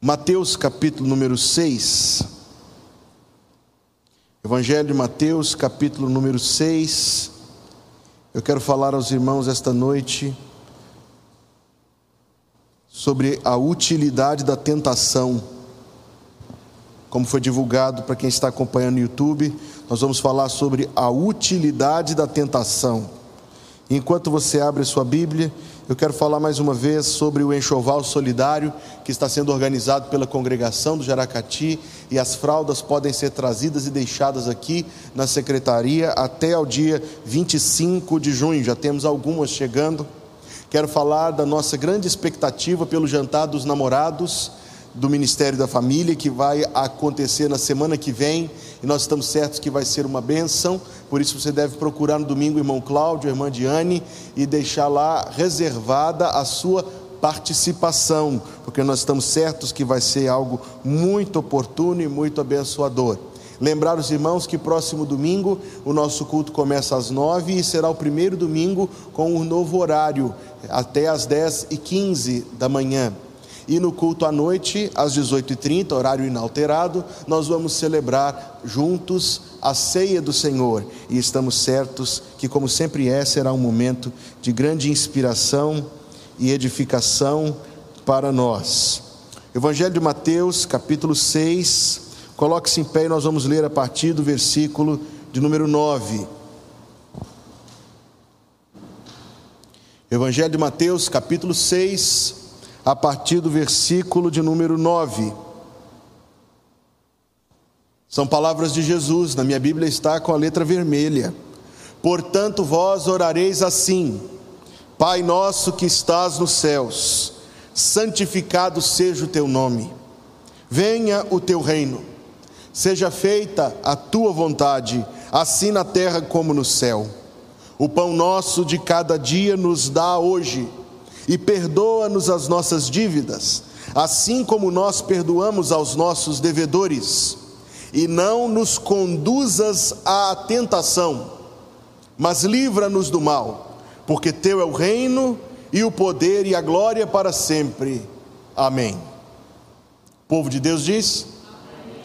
Mateus capítulo número 6. Evangelho de Mateus capítulo número 6. Eu quero falar aos irmãos esta noite sobre a utilidade da tentação. Como foi divulgado para quem está acompanhando no YouTube, nós vamos falar sobre a utilidade da tentação. Enquanto você abre a sua Bíblia, eu quero falar mais uma vez sobre o enxoval solidário que está sendo organizado pela congregação do Jaracati e as fraldas podem ser trazidas e deixadas aqui na secretaria até ao dia 25 de junho. Já temos algumas chegando. Quero falar da nossa grande expectativa pelo jantar dos namorados do Ministério da Família, que vai acontecer na semana que vem, e nós estamos certos que vai ser uma benção, por isso você deve procurar no domingo o irmão Cláudio, a irmã Diane, e deixar lá reservada a sua participação, porque nós estamos certos que vai ser algo muito oportuno e muito abençoador. Lembrar os irmãos que próximo domingo o nosso culto começa às nove e será o primeiro domingo com um novo horário, até às dez e quinze da manhã. E no culto à noite, às 18h30, horário inalterado, nós vamos celebrar juntos a ceia do Senhor. E estamos certos que, como sempre é, será um momento de grande inspiração e edificação para nós. Evangelho de Mateus, capítulo 6. Coloque-se em pé e nós vamos ler a partir do versículo de número 9. Evangelho de Mateus, capítulo 6 a partir do versículo de número 9. São palavras de Jesus, na minha Bíblia está com a letra vermelha. Portanto, vós orareis assim: Pai nosso que estás nos céus, santificado seja o teu nome. Venha o teu reino. Seja feita a tua vontade, assim na terra como no céu. O pão nosso de cada dia nos dá hoje e perdoa-nos as nossas dívidas, assim como nós perdoamos aos nossos devedores, e não nos conduzas à tentação, mas livra-nos do mal, porque teu é o reino e o poder e a glória para sempre. Amém. O povo de Deus diz: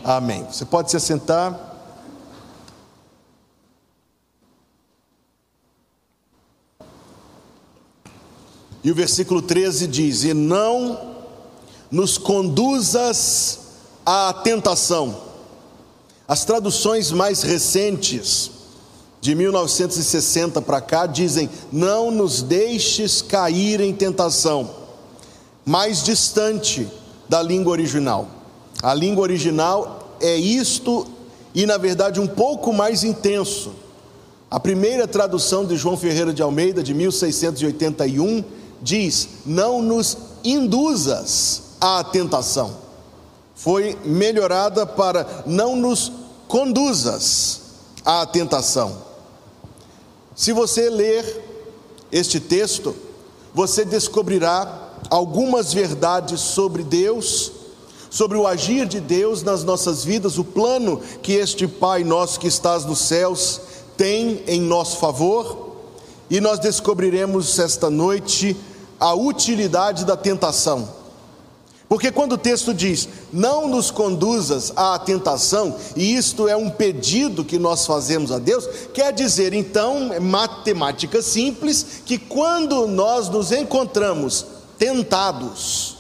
Amém. Amém. Você pode se assentar. E o versículo 13 diz: E não nos conduzas à tentação. As traduções mais recentes, de 1960 para cá, dizem: Não nos deixes cair em tentação, mais distante da língua original. A língua original é isto e, na verdade, um pouco mais intenso. A primeira tradução de João Ferreira de Almeida, de 1681, diz: Não nos induzas à tentação. Foi melhorada para não nos conduzas à tentação. Se você ler este texto, você descobrirá algumas verdades sobre Deus, sobre o agir de Deus nas nossas vidas, o plano que este Pai nosso que estás nos céus tem em nosso favor, e nós descobriremos esta noite a utilidade da tentação. Porque quando o texto diz, não nos conduzas à tentação, e isto é um pedido que nós fazemos a Deus, quer dizer então, é matemática simples, que quando nós nos encontramos tentados,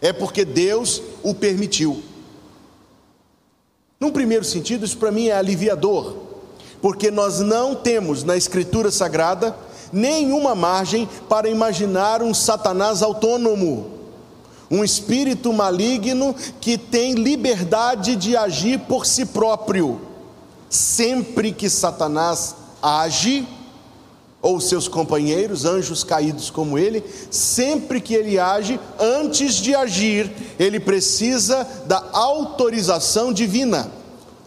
é porque Deus o permitiu. Num primeiro sentido, isso para mim é aliviador, porque nós não temos na Escritura Sagrada nenhuma margem para imaginar um Satanás autônomo, um espírito maligno que tem liberdade de agir por si próprio. Sempre que Satanás age, ou seus companheiros, anjos caídos como ele, sempre que ele age, antes de agir, ele precisa da autorização divina.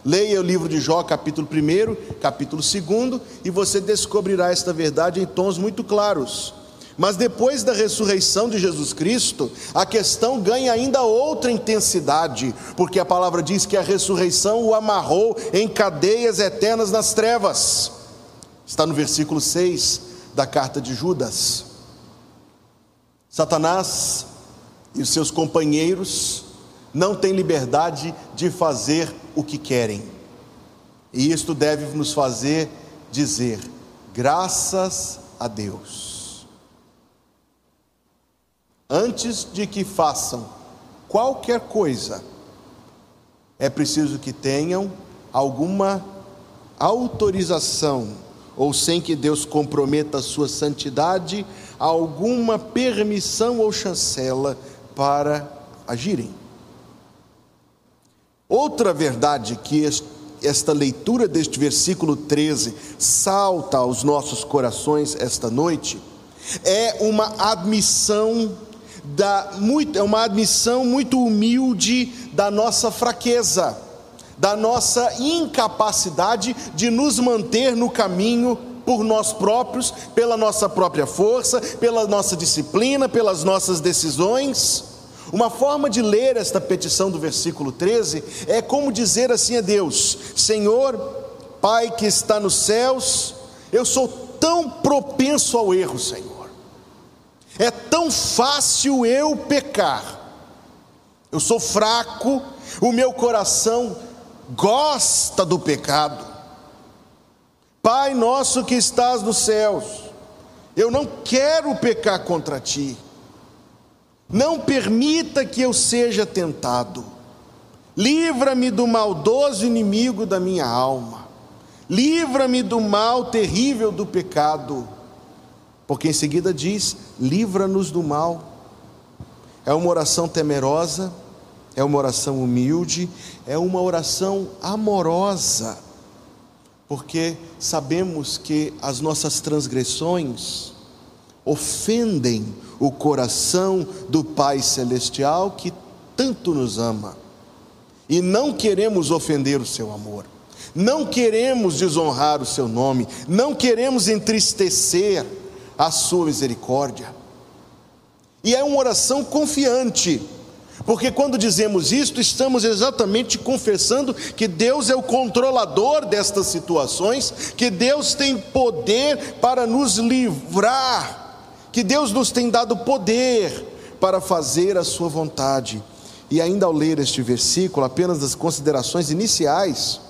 Leia o livro de Jó, capítulo 1, capítulo 2, e você descobrirá esta verdade em tons muito claros. Mas depois da ressurreição de Jesus Cristo, a questão ganha ainda outra intensidade, porque a palavra diz que a ressurreição o amarrou em cadeias eternas nas trevas. Está no versículo 6 da carta de Judas. Satanás e os seus companheiros não têm liberdade de fazer o que querem. E isto deve nos fazer dizer: graças a Deus. Antes de que façam qualquer coisa, é preciso que tenham alguma autorização, ou sem que Deus comprometa a sua santidade, alguma permissão ou chancela para agirem. Outra verdade que esta leitura deste versículo 13 salta aos nossos corações esta noite é uma admissão da muito é uma admissão muito humilde da nossa fraqueza, da nossa incapacidade de nos manter no caminho por nós próprios, pela nossa própria força, pela nossa disciplina, pelas nossas decisões. Uma forma de ler esta petição do versículo 13 é como dizer assim a Deus: Senhor, Pai que está nos céus, eu sou tão propenso ao erro, Senhor. É tão fácil eu pecar. Eu sou fraco, o meu coração gosta do pecado. Pai nosso que estás nos céus, eu não quero pecar contra ti. Não permita que eu seja tentado. Livra-me do maldoso inimigo da minha alma. Livra-me do mal terrível do pecado. Porque em seguida diz: livra-nos do mal. É uma oração temerosa, é uma oração humilde, é uma oração amorosa. Porque sabemos que as nossas transgressões ofendem o coração do Pai Celestial que tanto nos ama. E não queremos ofender o seu amor, não queremos desonrar o seu nome, não queremos entristecer a sua misericórdia. E é uma oração confiante, porque quando dizemos isto, estamos exatamente confessando que Deus é o controlador destas situações, que Deus tem poder para nos livrar que Deus nos tem dado poder para fazer a sua vontade. E ainda ao ler este versículo, apenas das considerações iniciais,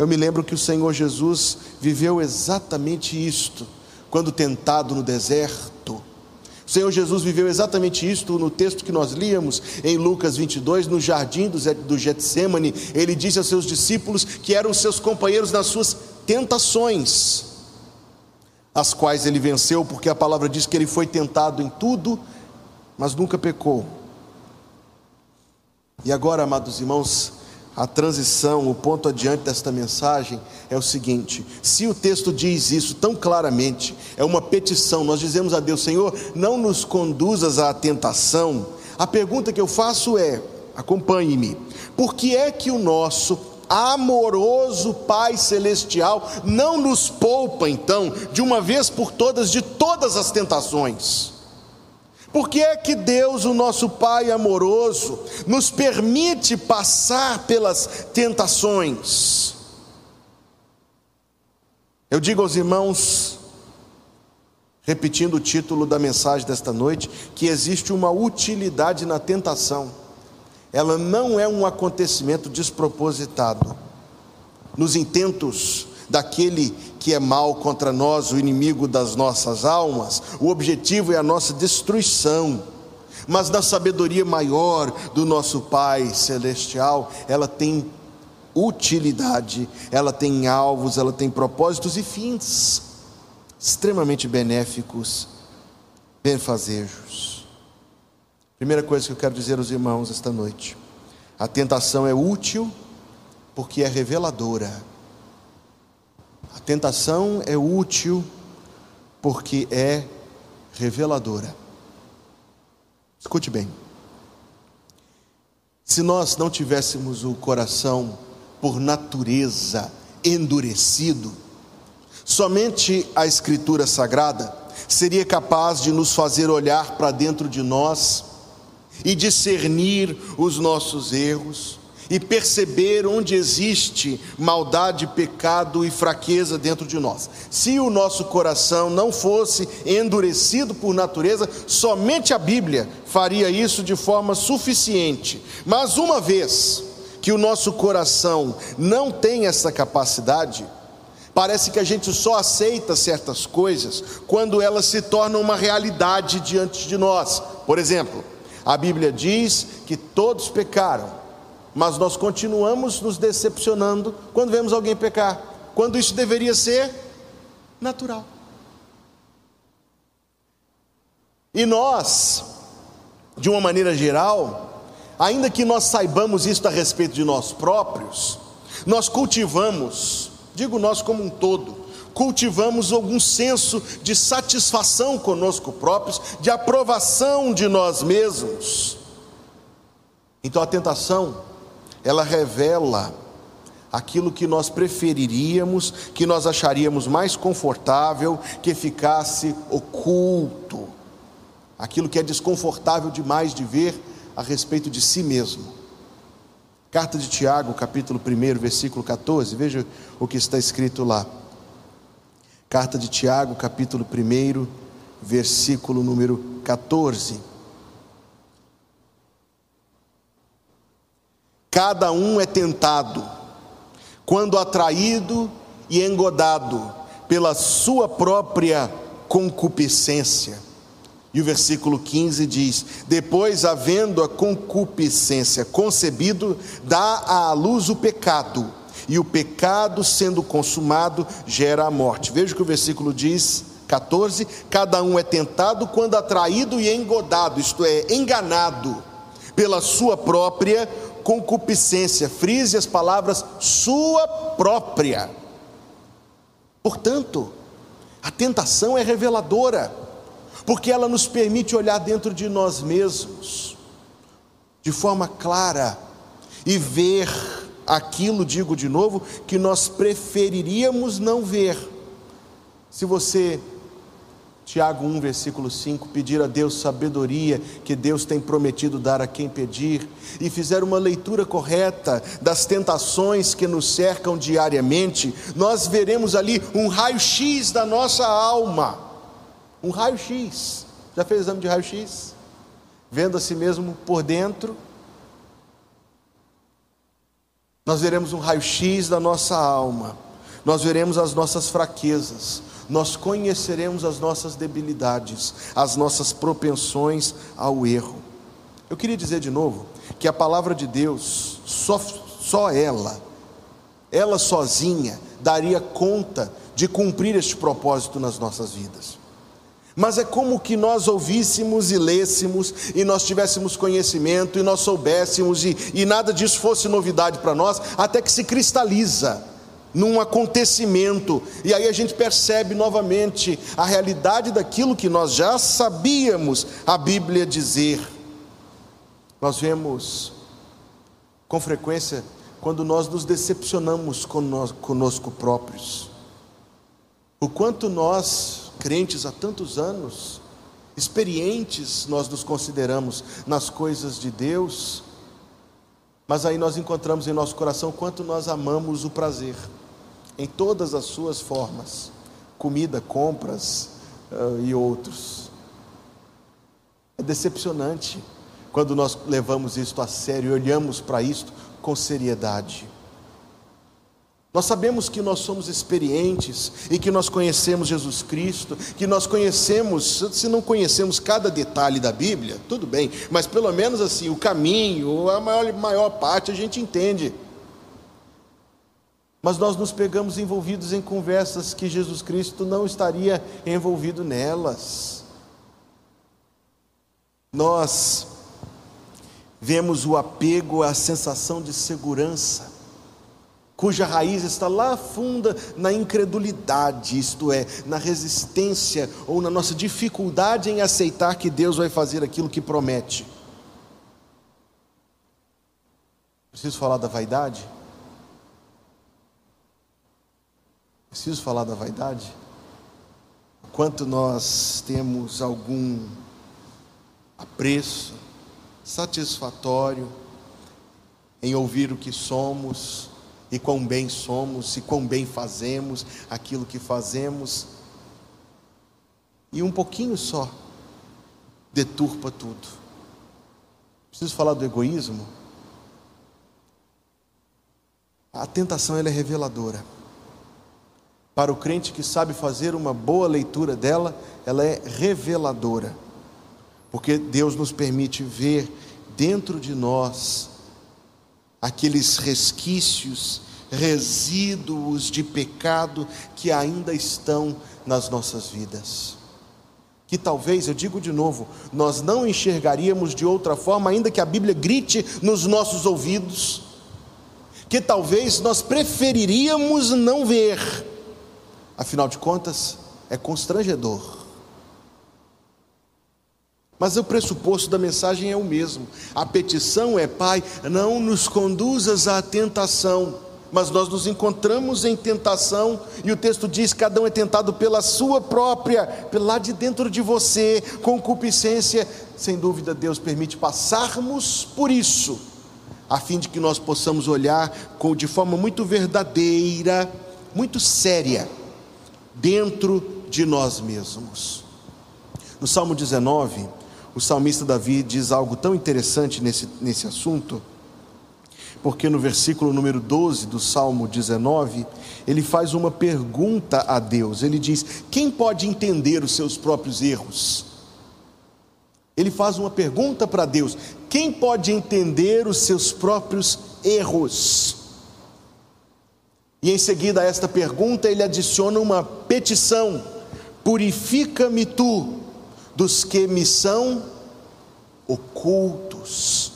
eu me lembro que o Senhor Jesus viveu exatamente isto, quando tentado no deserto. O Senhor Jesus viveu exatamente isto no texto que nós líamos em Lucas 22, no jardim do Getsemane. Ele disse aos seus discípulos que eram seus companheiros nas suas tentações as quais ele venceu, porque a palavra diz que ele foi tentado em tudo, mas nunca pecou. E agora, amados irmãos, a transição, o ponto adiante desta mensagem é o seguinte: se o texto diz isso tão claramente, é uma petição, nós dizemos a Deus, Senhor, não nos conduzas à tentação. A pergunta que eu faço é: acompanhe-me, por que é que o nosso amoroso Pai Celestial não nos poupa, então, de uma vez por todas, de todas as tentações. Por que é que Deus, o nosso Pai amoroso, nos permite passar pelas tentações? Eu digo aos irmãos, repetindo o título da mensagem desta noite, que existe uma utilidade na tentação ela não é um acontecimento despropositado. Nos intentos daquele que é mal contra nós, o inimigo das nossas almas, o objetivo é a nossa destruição. Mas na sabedoria maior do nosso Pai celestial, ela tem utilidade, ela tem alvos, ela tem propósitos e fins extremamente benéficos, benfazejos. Primeira coisa que eu quero dizer aos irmãos esta noite: a tentação é útil porque é reveladora. A tentação é útil porque é reveladora. Escute bem. Se nós não tivéssemos o coração por natureza endurecido, somente a Escritura Sagrada seria capaz de nos fazer olhar para dentro de nós e discernir os nossos erros e perceber onde existe maldade, pecado e fraqueza dentro de nós. Se o nosso coração não fosse endurecido por natureza, somente a Bíblia faria isso de forma suficiente. Mas uma vez que o nosso coração não tem essa capacidade, Parece que a gente só aceita certas coisas quando elas se tornam uma realidade diante de nós. Por exemplo, a Bíblia diz que todos pecaram, mas nós continuamos nos decepcionando quando vemos alguém pecar, quando isso deveria ser natural. E nós, de uma maneira geral, ainda que nós saibamos isso a respeito de nós próprios, nós cultivamos digo nós como um todo, cultivamos algum senso de satisfação conosco próprios, de aprovação de nós mesmos. Então a tentação, ela revela aquilo que nós preferiríamos, que nós acharíamos mais confortável, que ficasse oculto, aquilo que é desconfortável demais de ver a respeito de si mesmo. Carta de Tiago, capítulo 1, versículo 14, veja o que está escrito lá. Carta de Tiago, capítulo 1, versículo número 14. Cada um é tentado, quando atraído e engodado pela sua própria concupiscência e o versículo 15 diz: Depois, havendo a concupiscência concebido, dá à luz o pecado, e o pecado, sendo consumado, gera a morte. Veja o que o versículo diz, 14: Cada um é tentado quando atraído e engodado, isto é, enganado, pela sua própria concupiscência. Frise as palavras sua própria. Portanto, a tentação é reveladora porque ela nos permite olhar dentro de nós mesmos de forma clara e ver aquilo, digo de novo, que nós preferiríamos não ver. Se você, Tiago 1, versículo 5, pedir a Deus sabedoria que Deus tem prometido dar a quem pedir, e fizer uma leitura correta das tentações que nos cercam diariamente, nós veremos ali um raio-x da nossa alma um raio-x. Já fez exame de raio-x? Vendo a si mesmo por dentro. Nós veremos um raio-x da nossa alma. Nós veremos as nossas fraquezas. Nós conheceremos as nossas debilidades, as nossas propensões ao erro. Eu queria dizer de novo que a palavra de Deus, só, só ela, ela sozinha, daria conta de cumprir este propósito nas nossas vidas. Mas é como que nós ouvíssemos e lêssemos, e nós tivéssemos conhecimento, e nós soubéssemos, e, e nada disso fosse novidade para nós, até que se cristaliza num acontecimento, e aí a gente percebe novamente a realidade daquilo que nós já sabíamos a Bíblia dizer. Nós vemos com frequência quando nós nos decepcionamos conosco próprios, o quanto nós crentes há tantos anos, experientes nós nos consideramos nas coisas de Deus, mas aí nós encontramos em nosso coração quanto nós amamos o prazer, em todas as suas formas comida, compras uh, e outros. É decepcionante quando nós levamos isto a sério e olhamos para isto com seriedade. Nós sabemos que nós somos experientes e que nós conhecemos Jesus Cristo, que nós conhecemos, se não conhecemos cada detalhe da Bíblia, tudo bem, mas pelo menos assim, o caminho, a maior, maior parte a gente entende. Mas nós nos pegamos envolvidos em conversas que Jesus Cristo não estaria envolvido nelas. Nós vemos o apego à sensação de segurança cuja raiz está lá funda na incredulidade, isto é, na resistência ou na nossa dificuldade em aceitar que Deus vai fazer aquilo que promete. Preciso falar da vaidade? Preciso falar da vaidade? Quanto nós temos algum apreço satisfatório em ouvir o que somos e quão bem somos e quão bem fazemos aquilo que fazemos. E um pouquinho só deturpa tudo. Preciso falar do egoísmo? A tentação ela é reveladora. Para o crente que sabe fazer uma boa leitura dela, ela é reveladora. Porque Deus nos permite ver dentro de nós aqueles resquícios, resíduos de pecado que ainda estão nas nossas vidas. Que talvez, eu digo de novo, nós não enxergaríamos de outra forma, ainda que a Bíblia grite nos nossos ouvidos, que talvez nós preferiríamos não ver, afinal de contas, é constrangedor mas o pressuposto da mensagem é o mesmo. A petição é: Pai, não nos conduzas à tentação. Mas nós nos encontramos em tentação, e o texto diz: cada um é tentado pela sua própria, lá de dentro de você, concupiscência. Sem dúvida, Deus permite passarmos por isso, a fim de que nós possamos olhar de forma muito verdadeira, muito séria, dentro de nós mesmos. No Salmo 19, o salmista Davi diz algo tão interessante nesse, nesse assunto, porque no versículo número 12 do Salmo 19, ele faz uma pergunta a Deus. Ele diz: Quem pode entender os seus próprios erros? Ele faz uma pergunta para Deus: Quem pode entender os seus próprios erros? E em seguida a esta pergunta, ele adiciona uma petição: Purifica-me tu dos que me são ocultos,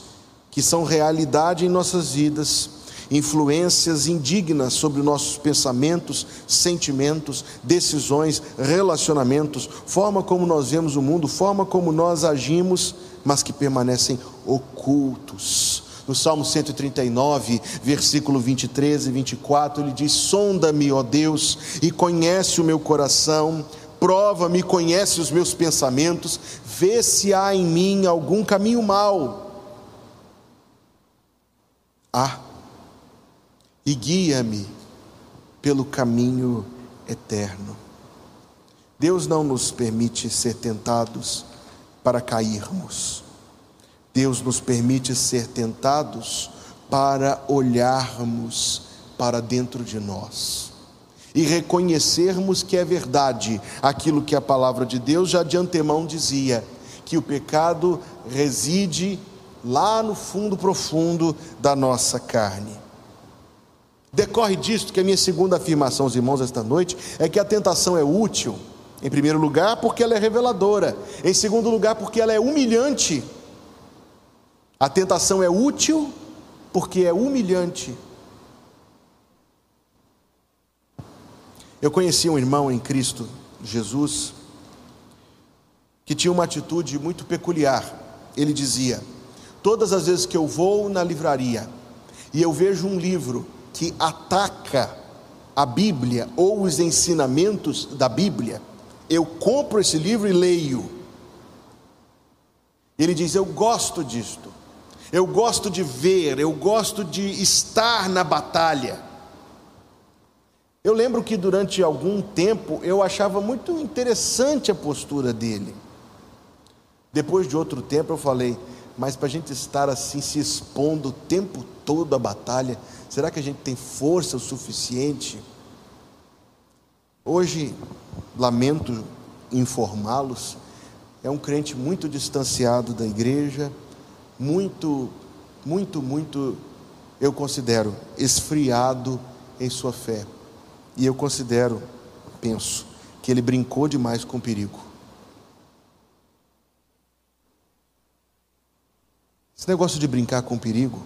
que são realidade em nossas vidas, influências indignas sobre nossos pensamentos, sentimentos, decisões, relacionamentos, forma como nós vemos o mundo, forma como nós agimos, mas que permanecem ocultos. No Salmo 139, versículo 23 e 24, ele diz: Sonda-me, ó Deus, e conhece o meu coração, prova-me, conhece os meus pensamentos, vê se há em mim algum caminho mau. Há, e guia-me pelo caminho eterno. Deus não nos permite ser tentados para cairmos. Deus nos permite ser tentados para olharmos para dentro de nós e reconhecermos que é verdade aquilo que a palavra de Deus já de antemão dizia, que o pecado reside lá no fundo profundo da nossa carne. Decorre disto que a minha segunda afirmação, os irmãos, esta noite, é que a tentação é útil, em primeiro lugar, porque ela é reveladora, em segundo lugar, porque ela é humilhante. A tentação é útil porque é humilhante. Eu conheci um irmão em Cristo Jesus que tinha uma atitude muito peculiar. Ele dizia: Todas as vezes que eu vou na livraria e eu vejo um livro que ataca a Bíblia ou os ensinamentos da Bíblia, eu compro esse livro e leio. Ele diz: Eu gosto disto, eu gosto de ver, eu gosto de estar na batalha. Eu lembro que durante algum tempo eu achava muito interessante a postura dele. Depois de outro tempo eu falei, mas para a gente estar assim se expondo o tempo todo à batalha, será que a gente tem força o suficiente? Hoje, lamento informá-los, é um crente muito distanciado da igreja, muito, muito, muito, eu considero, esfriado em sua fé. E eu considero, penso, que ele brincou demais com o perigo. Esse negócio de brincar com o perigo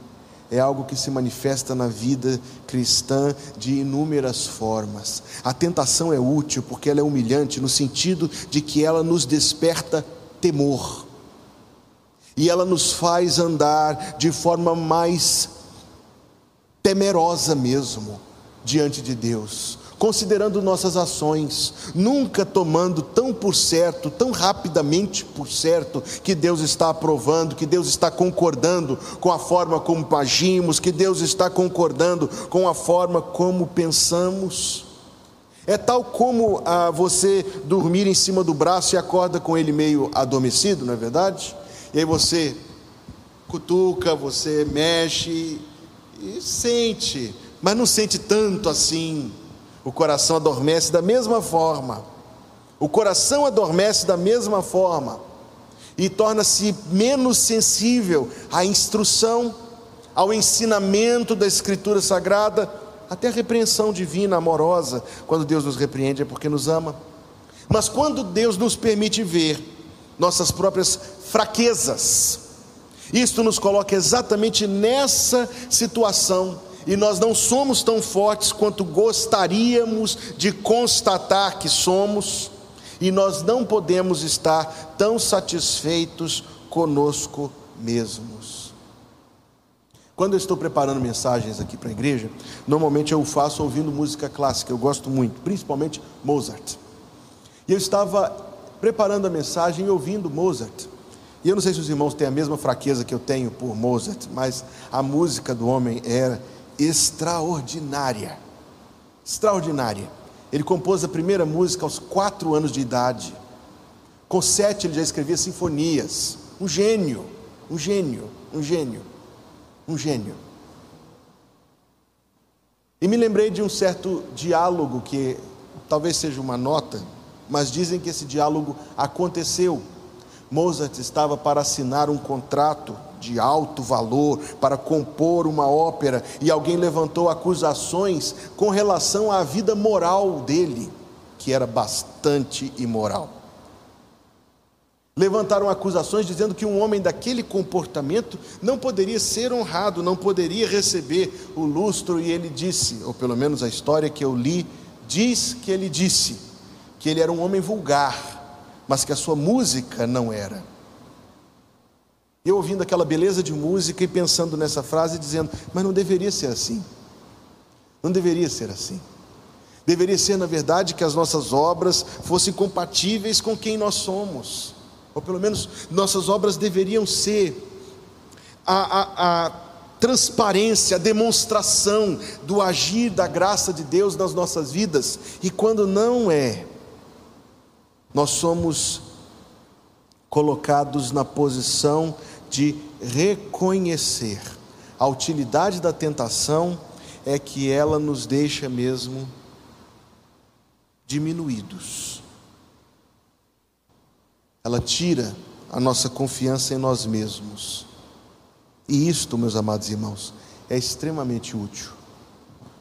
é algo que se manifesta na vida cristã de inúmeras formas. A tentação é útil porque ela é humilhante no sentido de que ela nos desperta temor. E ela nos faz andar de forma mais temerosa mesmo diante de Deus considerando nossas ações, nunca tomando tão por certo, tão rapidamente por certo, que Deus está aprovando, que Deus está concordando com a forma como agimos, que Deus está concordando com a forma como pensamos. É tal como ah, você dormir em cima do braço e acorda com ele meio adormecido, não é verdade? E aí você cutuca, você mexe e sente, mas não sente tanto assim. O coração adormece da mesma forma. O coração adormece da mesma forma e torna-se menos sensível à instrução, ao ensinamento da Escritura Sagrada, até a repreensão divina, amorosa. Quando Deus nos repreende é porque nos ama. Mas quando Deus nos permite ver nossas próprias fraquezas, isto nos coloca exatamente nessa situação e nós não somos tão fortes quanto gostaríamos de constatar que somos, e nós não podemos estar tão satisfeitos conosco mesmos. Quando eu estou preparando mensagens aqui para a igreja, normalmente eu faço ouvindo música clássica, eu gosto muito, principalmente Mozart. E eu estava preparando a mensagem ouvindo Mozart. E eu não sei se os irmãos têm a mesma fraqueza que eu tenho por Mozart, mas a música do homem era extraordinária. Extraordinária. Ele compôs a primeira música aos quatro anos de idade. Com sete ele já escrevia sinfonias. Um gênio, um gênio, um gênio, um gênio. E me lembrei de um certo diálogo que talvez seja uma nota, mas dizem que esse diálogo aconteceu. Mozart estava para assinar um contrato de alto valor para compor uma ópera e alguém levantou acusações com relação à vida moral dele, que era bastante imoral. Levantaram acusações dizendo que um homem daquele comportamento não poderia ser honrado, não poderia receber o lustro, e ele disse, ou pelo menos a história que eu li, diz que ele disse que ele era um homem vulgar, mas que a sua música não era. Eu ouvindo aquela beleza de música e pensando nessa frase, dizendo: mas não deveria ser assim. Não deveria ser assim. Deveria ser, na verdade, que as nossas obras fossem compatíveis com quem nós somos. Ou pelo menos nossas obras deveriam ser a, a, a transparência, a demonstração do agir da graça de Deus nas nossas vidas. E quando não é, nós somos colocados na posição de reconhecer a utilidade da tentação é que ela nos deixa mesmo diminuídos. Ela tira a nossa confiança em nós mesmos. E isto, meus amados irmãos, é extremamente útil.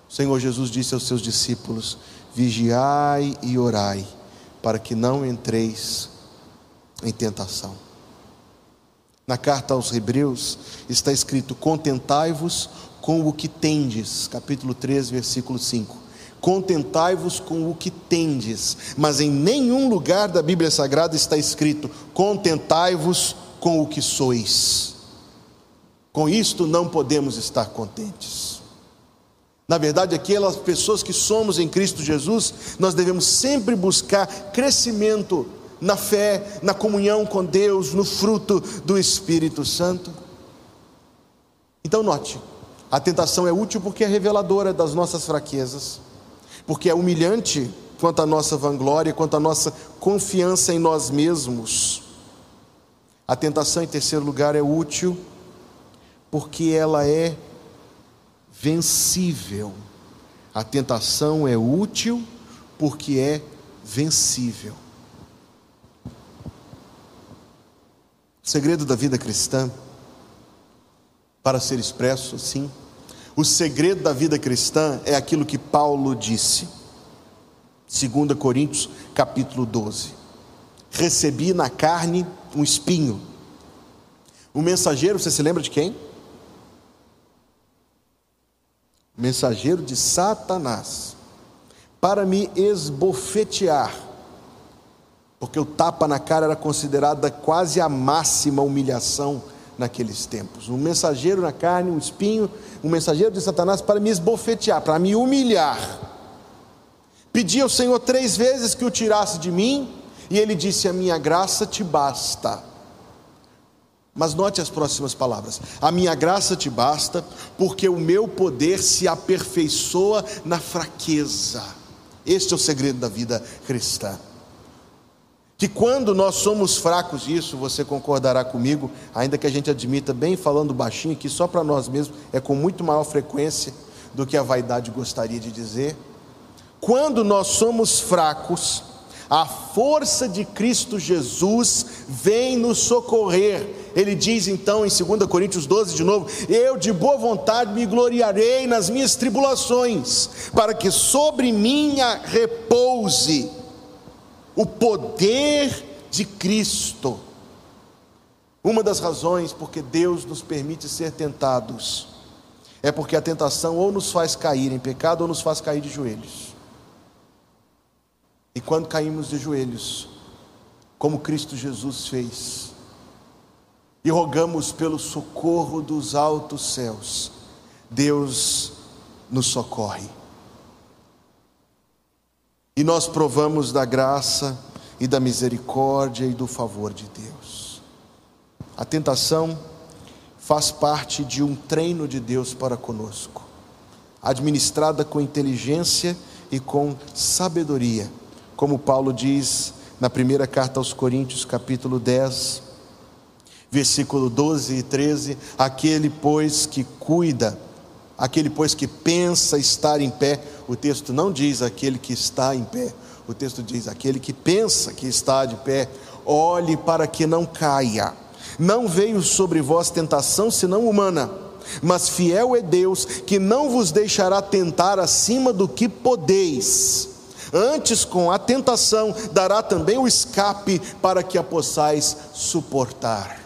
O Senhor Jesus disse aos seus discípulos: Vigiai e orai, para que não entreis em tentação. Na carta aos Hebreus está escrito: Contentai-vos com o que tendes, capítulo 3, versículo 5. Contentai-vos com o que tendes, mas em nenhum lugar da Bíblia Sagrada está escrito: Contentai-vos com o que sois. Com isto não podemos estar contentes. Na verdade, aquelas pessoas que somos em Cristo Jesus, nós devemos sempre buscar crescimento na fé, na comunhão com Deus, no fruto do Espírito Santo. Então, note, a tentação é útil porque é reveladora das nossas fraquezas, porque é humilhante quanto à nossa vanglória, quanto à nossa confiança em nós mesmos. A tentação, em terceiro lugar, é útil porque ela é vencível. A tentação é útil porque é vencível. Segredo da vida cristã, para ser expresso, sim, o segredo da vida cristã é aquilo que Paulo disse, 2 Coríntios capítulo 12: Recebi na carne um espinho. O mensageiro, você se lembra de quem? mensageiro de Satanás, para me esbofetear porque o tapa na cara era considerada quase a máxima humilhação naqueles tempos. Um mensageiro na carne, um espinho, um mensageiro de Satanás para me esbofetear, para me humilhar. Pedi ao Senhor três vezes que o tirasse de mim, e ele disse: A minha graça te basta. Mas note as próximas palavras: A minha graça te basta, porque o meu poder se aperfeiçoa na fraqueza. Este é o segredo da vida cristã. Que quando nós somos fracos, isso você concordará comigo, ainda que a gente admita, bem falando baixinho, que só para nós mesmos é com muito maior frequência do que a vaidade gostaria de dizer. Quando nós somos fracos, a força de Cristo Jesus vem nos socorrer. Ele diz então em 2 Coríntios 12 de novo: Eu de boa vontade me gloriarei nas minhas tribulações, para que sobre minha repouse o poder de Cristo. Uma das razões porque Deus nos permite ser tentados é porque a tentação ou nos faz cair em pecado ou nos faz cair de joelhos. E quando caímos de joelhos, como Cristo Jesus fez, e rogamos pelo socorro dos altos céus, Deus nos socorre. E nós provamos da graça e da misericórdia e do favor de Deus. A tentação faz parte de um treino de Deus para conosco, administrada com inteligência e com sabedoria, como Paulo diz na primeira carta aos Coríntios, capítulo 10, versículo 12 e 13: aquele, pois, que cuida, aquele, pois, que pensa estar em pé, o texto não diz aquele que está em pé, o texto diz aquele que pensa que está de pé, olhe para que não caia. Não veio sobre vós tentação senão humana, mas fiel é Deus que não vos deixará tentar acima do que podeis. Antes, com a tentação, dará também o escape para que a possais suportar.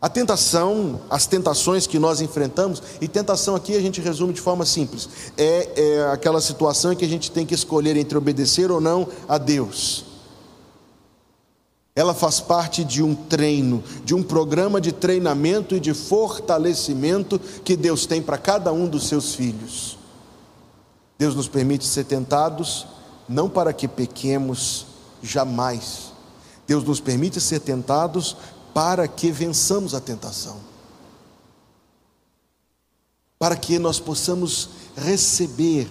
A tentação, as tentações que nós enfrentamos, e tentação aqui a gente resume de forma simples: é, é aquela situação em que a gente tem que escolher entre obedecer ou não a Deus. Ela faz parte de um treino, de um programa de treinamento e de fortalecimento que Deus tem para cada um dos seus filhos. Deus nos permite ser tentados, não para que pequemos jamais. Deus nos permite ser tentados para que vençamos a tentação, para que nós possamos receber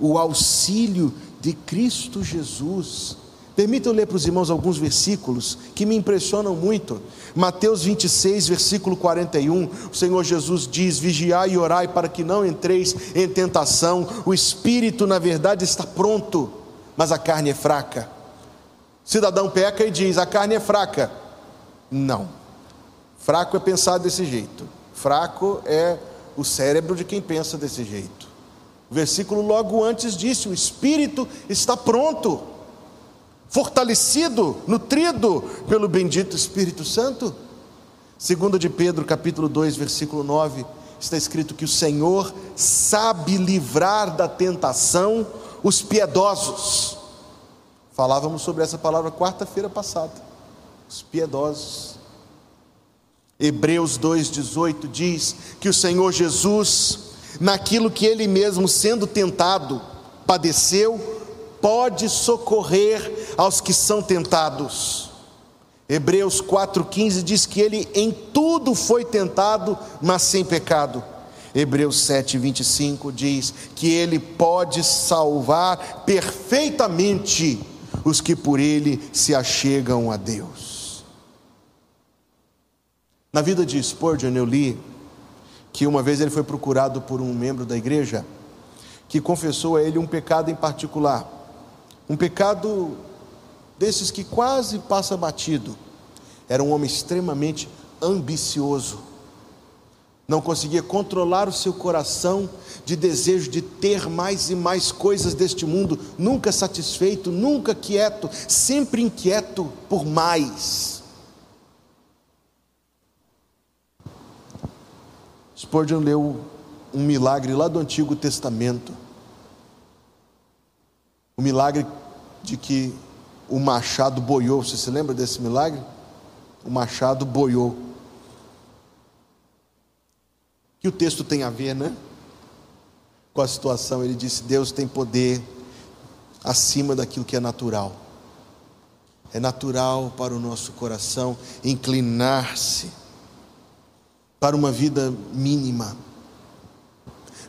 o auxílio de Cristo Jesus. Permitam ler para os irmãos alguns versículos que me impressionam muito. Mateus 26, versículo 41, o Senhor Jesus diz: Vigiai e orai para que não entreis em tentação. O espírito, na verdade, está pronto, mas a carne é fraca. Cidadão peca e diz: A carne é fraca. Não. Fraco é pensar desse jeito. Fraco é o cérebro de quem pensa desse jeito. O versículo logo antes disse: o espírito está pronto, fortalecido, nutrido pelo bendito Espírito Santo. Segundo de Pedro, capítulo 2, versículo 9, está escrito que o Senhor sabe livrar da tentação os piedosos. Falávamos sobre essa palavra quarta-feira passada os piedosos. Hebreus 2,18 diz que o Senhor Jesus, naquilo que ele mesmo, sendo tentado, padeceu, pode socorrer aos que são tentados. Hebreus 4,15 diz que ele em tudo foi tentado, mas sem pecado. Hebreus 7,25 diz que ele pode salvar perfeitamente os que por ele se achegam a Deus. Na vida de Spurgeon, eu li que uma vez ele foi procurado por um membro da igreja que confessou a ele um pecado em particular. Um pecado desses que quase passa batido. Era um homem extremamente ambicioso. Não conseguia controlar o seu coração de desejo de ter mais e mais coisas deste mundo, nunca satisfeito, nunca quieto, sempre inquieto por mais. Spurgeon leu um milagre lá do Antigo Testamento. O milagre de que o machado boiou. Você se lembra desse milagre? O machado boiou. Que o texto tem a ver, né? Com a situação. Ele disse: Deus tem poder acima daquilo que é natural. É natural para o nosso coração inclinar-se para uma vida mínima,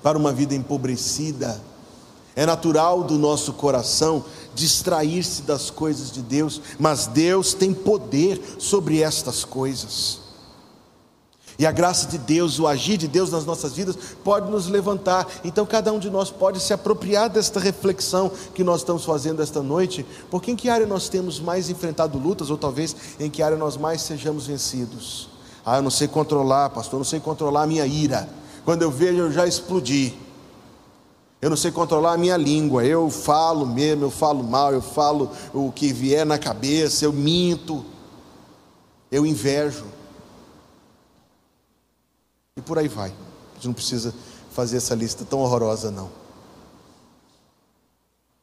para uma vida empobrecida. É natural do nosso coração distrair-se das coisas de Deus, mas Deus tem poder sobre estas coisas. E a graça de Deus, o agir de Deus nas nossas vidas pode nos levantar. Então cada um de nós pode se apropriar desta reflexão que nós estamos fazendo esta noite, porque em que área nós temos mais enfrentado lutas, ou talvez em que área nós mais sejamos vencidos. Ah, eu não sei controlar, pastor, eu não sei controlar a minha ira. Quando eu vejo, eu já explodi. Eu não sei controlar a minha língua. Eu falo mesmo, eu falo mal, eu falo o que vier na cabeça, eu minto, eu invejo. E por aí vai. A gente não precisa fazer essa lista tão horrorosa, não.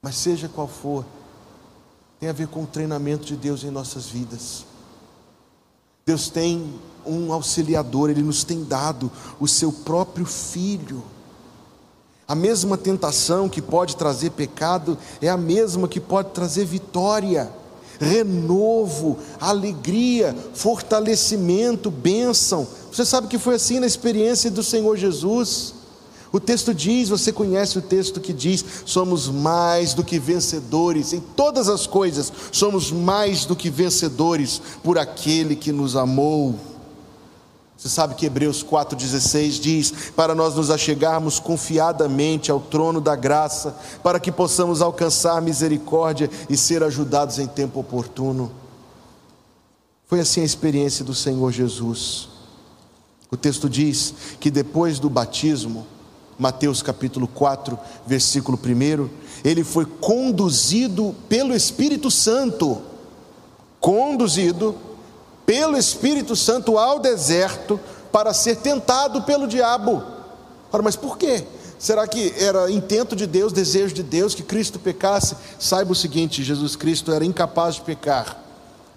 Mas seja qual for, tem a ver com o treinamento de Deus em nossas vidas. Deus tem um auxiliador, Ele nos tem dado o seu próprio Filho. A mesma tentação que pode trazer pecado é a mesma que pode trazer vitória renovo, alegria, fortalecimento, bênção. Você sabe que foi assim na experiência do Senhor Jesus. O texto diz, você conhece o texto que diz: somos mais do que vencedores, em todas as coisas, somos mais do que vencedores por aquele que nos amou. Você sabe que Hebreus 4,16 diz: para nós nos achegarmos confiadamente ao trono da graça, para que possamos alcançar misericórdia e ser ajudados em tempo oportuno. Foi assim a experiência do Senhor Jesus. O texto diz que depois do batismo, Mateus capítulo 4, versículo 1, ele foi conduzido pelo Espírito Santo. Conduzido pelo Espírito Santo ao deserto para ser tentado pelo diabo. Ora, mas por quê? Será que era intento de Deus, desejo de Deus que Cristo pecasse? Saiba o seguinte: Jesus Cristo era incapaz de pecar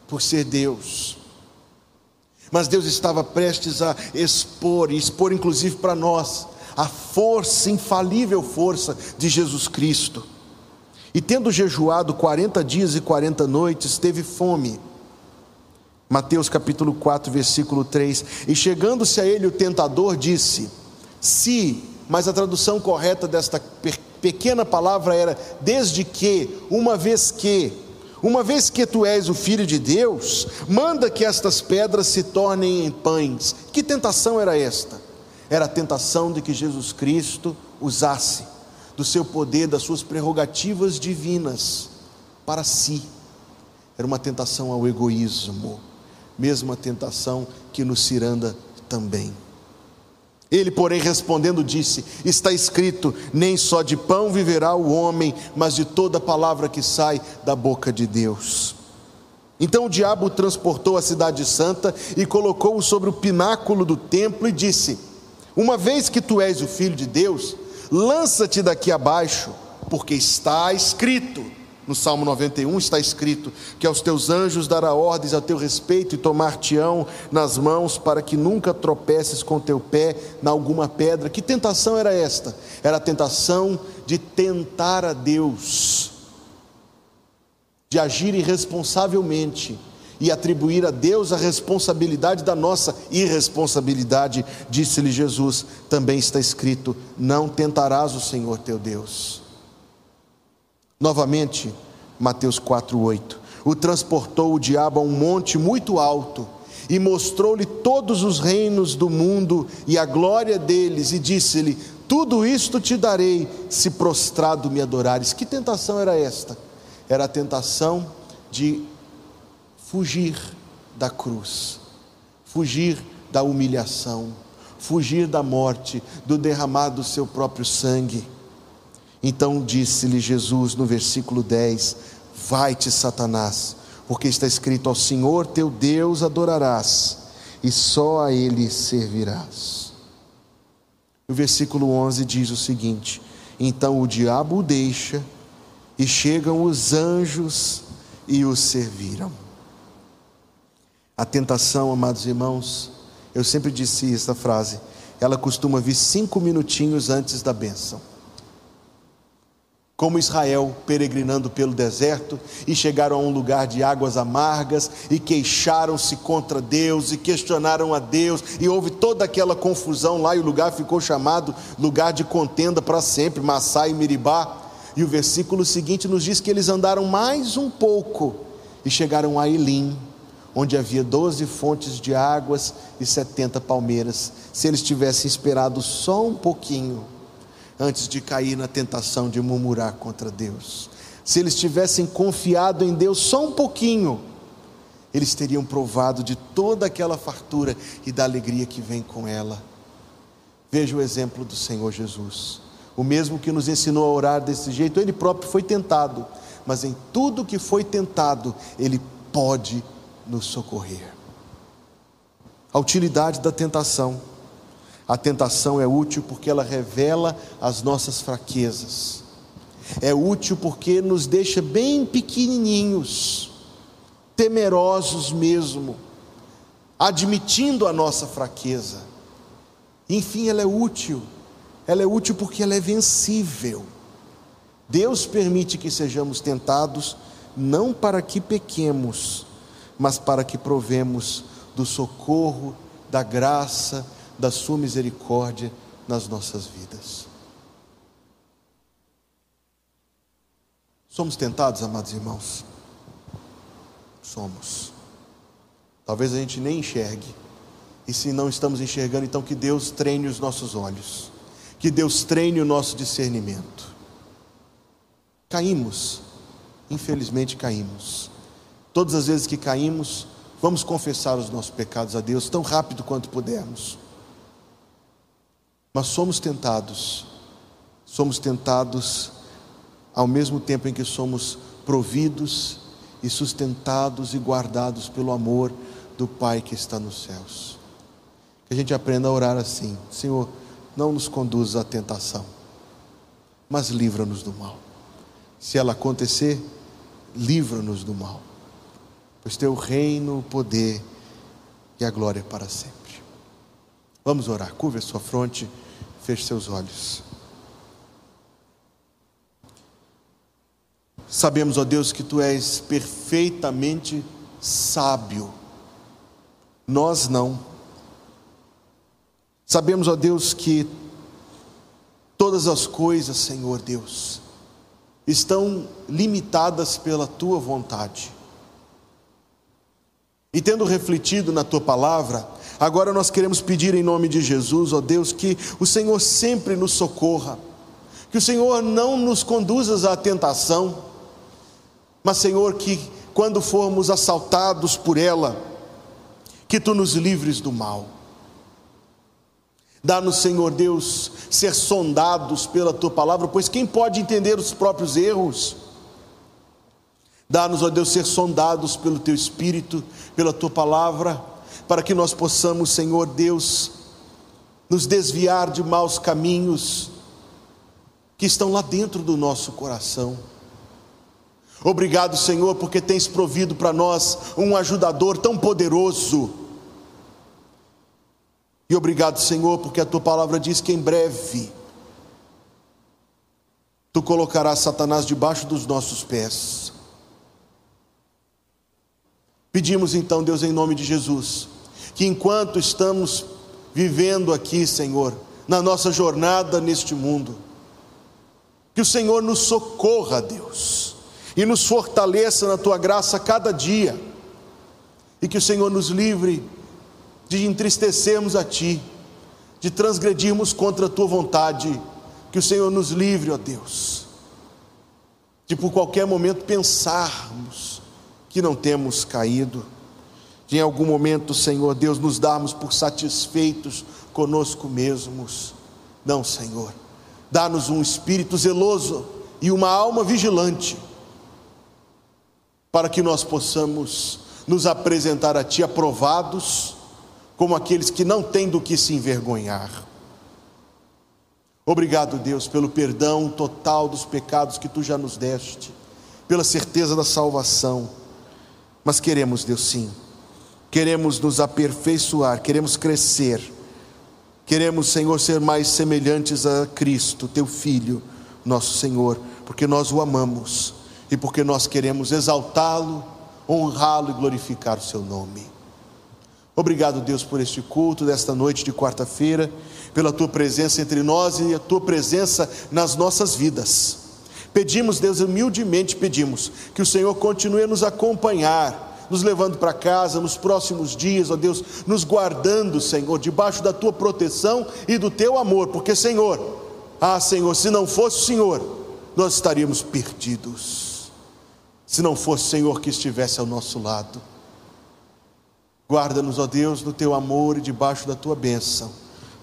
por ser Deus. Mas Deus estava prestes a expor, e expor inclusive para nós, a força, infalível força de Jesus Cristo. E tendo jejuado 40 dias e 40 noites, teve fome. Mateus capítulo 4, versículo 3. E chegando-se a ele o tentador disse: Se, mas a tradução correta desta pequena palavra era desde que, uma vez que, uma vez que tu és o filho de Deus, manda que estas pedras se tornem em pães. Que tentação era esta? Era a tentação de que Jesus Cristo usasse do seu poder, das suas prerrogativas divinas para si. Era uma tentação ao egoísmo mesma tentação que no ciranda também. Ele, porém, respondendo, disse: Está escrito: Nem só de pão viverá o homem, mas de toda palavra que sai da boca de Deus. Então o diabo transportou à cidade santa e colocou-o sobre o pináculo do templo e disse: Uma vez que tu és o filho de Deus, lança-te daqui abaixo, porque está escrito no Salmo 91 está escrito que aos teus anjos dará ordens a teu respeito e tomar-te-ão nas mãos para que nunca tropeces com teu pé na alguma pedra. Que tentação era esta? Era a tentação de tentar a Deus, de agir irresponsavelmente e atribuir a Deus a responsabilidade da nossa irresponsabilidade, disse-lhe Jesus. Também está escrito: Não tentarás o Senhor teu Deus. Novamente, Mateus 4:8. O transportou o diabo a um monte muito alto e mostrou-lhe todos os reinos do mundo e a glória deles e disse-lhe: Tudo isto te darei se prostrado me adorares. Que tentação era esta? Era a tentação de fugir da cruz, fugir da humilhação, fugir da morte, do derramar do seu próprio sangue. Então disse-lhe Jesus no versículo 10: Vai-te, Satanás, porque está escrito: Ao Senhor teu Deus adorarás, e só a Ele servirás. O versículo 11 diz o seguinte: Então o diabo o deixa, e chegam os anjos e o serviram. A tentação, amados irmãos, eu sempre disse esta frase, ela costuma vir cinco minutinhos antes da bênção. Como Israel, peregrinando pelo deserto, e chegaram a um lugar de águas amargas, e queixaram-se contra Deus, e questionaram a Deus, e houve toda aquela confusão lá, e o lugar ficou chamado lugar de contenda para sempre, Massá e Miribá. E o versículo seguinte nos diz que eles andaram mais um pouco, e chegaram a Elim, onde havia doze fontes de águas e setenta palmeiras. Se eles tivessem esperado só um pouquinho, antes de cair na tentação de murmurar contra Deus. Se eles tivessem confiado em Deus só um pouquinho, eles teriam provado de toda aquela fartura e da alegria que vem com ela. Veja o exemplo do Senhor Jesus. O mesmo que nos ensinou a orar desse jeito, ele próprio foi tentado, mas em tudo que foi tentado, ele pode nos socorrer. A utilidade da tentação. A tentação é útil porque ela revela as nossas fraquezas. É útil porque nos deixa bem pequenininhos, temerosos mesmo, admitindo a nossa fraqueza. Enfim, ela é útil. Ela é útil porque ela é vencível. Deus permite que sejamos tentados não para que pequemos, mas para que provemos do socorro, da graça, da Sua misericórdia nas nossas vidas. Somos tentados, amados irmãos? Somos. Talvez a gente nem enxergue. E se não estamos enxergando, então que Deus treine os nossos olhos. Que Deus treine o nosso discernimento. Caímos. Infelizmente caímos. Todas as vezes que caímos, vamos confessar os nossos pecados a Deus tão rápido quanto pudermos. Mas somos tentados, somos tentados ao mesmo tempo em que somos providos e sustentados e guardados pelo amor do Pai que está nos céus. Que a gente aprenda a orar assim: Senhor, não nos conduza à tentação, mas livra-nos do mal. Se ela acontecer, livra-nos do mal, pois teu reino, o poder e a glória para sempre. Vamos orar. Curva a sua fronte, feche seus olhos. Sabemos, ó Deus, que tu és perfeitamente sábio. Nós não. Sabemos, ó Deus, que todas as coisas, Senhor Deus, estão limitadas pela tua vontade. E tendo refletido na tua palavra, Agora nós queremos pedir em nome de Jesus, ó Deus, que o Senhor sempre nos socorra, que o Senhor não nos conduza à tentação, mas, Senhor, que quando formos assaltados por ela, que tu nos livres do mal. Dá-nos, Senhor Deus, ser sondados pela tua palavra, pois quem pode entender os próprios erros? Dá-nos, ó Deus, ser sondados pelo teu espírito, pela tua palavra para que nós possamos, Senhor Deus, nos desviar de maus caminhos que estão lá dentro do nosso coração. Obrigado, Senhor, porque tens provido para nós um ajudador tão poderoso. E obrigado, Senhor, porque a tua palavra diz que em breve tu colocarás Satanás debaixo dos nossos pés. Pedimos então, Deus, em nome de Jesus, que enquanto estamos vivendo aqui, Senhor, na nossa jornada neste mundo, que o Senhor nos socorra, Deus, e nos fortaleça na tua graça cada dia, e que o Senhor nos livre de entristecermos a Ti, de transgredirmos contra a Tua vontade, que o Senhor nos livre, ó Deus, de por qualquer momento pensarmos que não temos caído de em algum momento, Senhor Deus, nos darmos por satisfeitos conosco mesmos. Não, Senhor, dá-nos um espírito zeloso e uma alma vigilante, para que nós possamos nos apresentar a Ti aprovados, como aqueles que não têm do que se envergonhar. Obrigado, Deus, pelo perdão total dos pecados que Tu já nos deste, pela certeza da salvação. Mas queremos, Deus, sim queremos nos aperfeiçoar, queremos crescer, queremos, Senhor, ser mais semelhantes a Cristo, Teu Filho, nosso Senhor, porque nós o amamos e porque nós queremos exaltá-lo, honrá-lo e glorificar o seu nome. Obrigado, Deus, por este culto desta noite de quarta-feira, pela tua presença entre nós e a tua presença nas nossas vidas. Pedimos, Deus, humildemente pedimos que o Senhor continue a nos acompanhar, nos levando para casa nos próximos dias, ó Deus, nos guardando, Senhor, debaixo da tua proteção e do teu amor, porque, Senhor, ah, Senhor, se não fosse o Senhor, nós estaríamos perdidos. Se não fosse o Senhor que estivesse ao nosso lado. Guarda-nos, ó Deus, no teu amor e debaixo da tua bênção.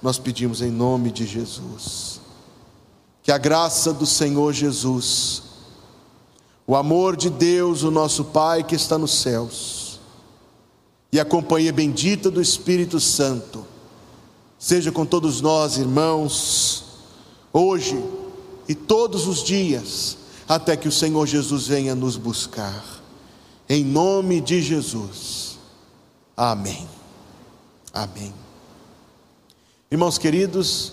Nós pedimos em nome de Jesus. Que a graça do Senhor Jesus, o amor de Deus, o nosso Pai que está nos céus, e a companhia bendita do Espírito Santo, seja com todos nós, irmãos, hoje e todos os dias, até que o Senhor Jesus venha nos buscar. Em nome de Jesus. Amém. Amém. Irmãos queridos,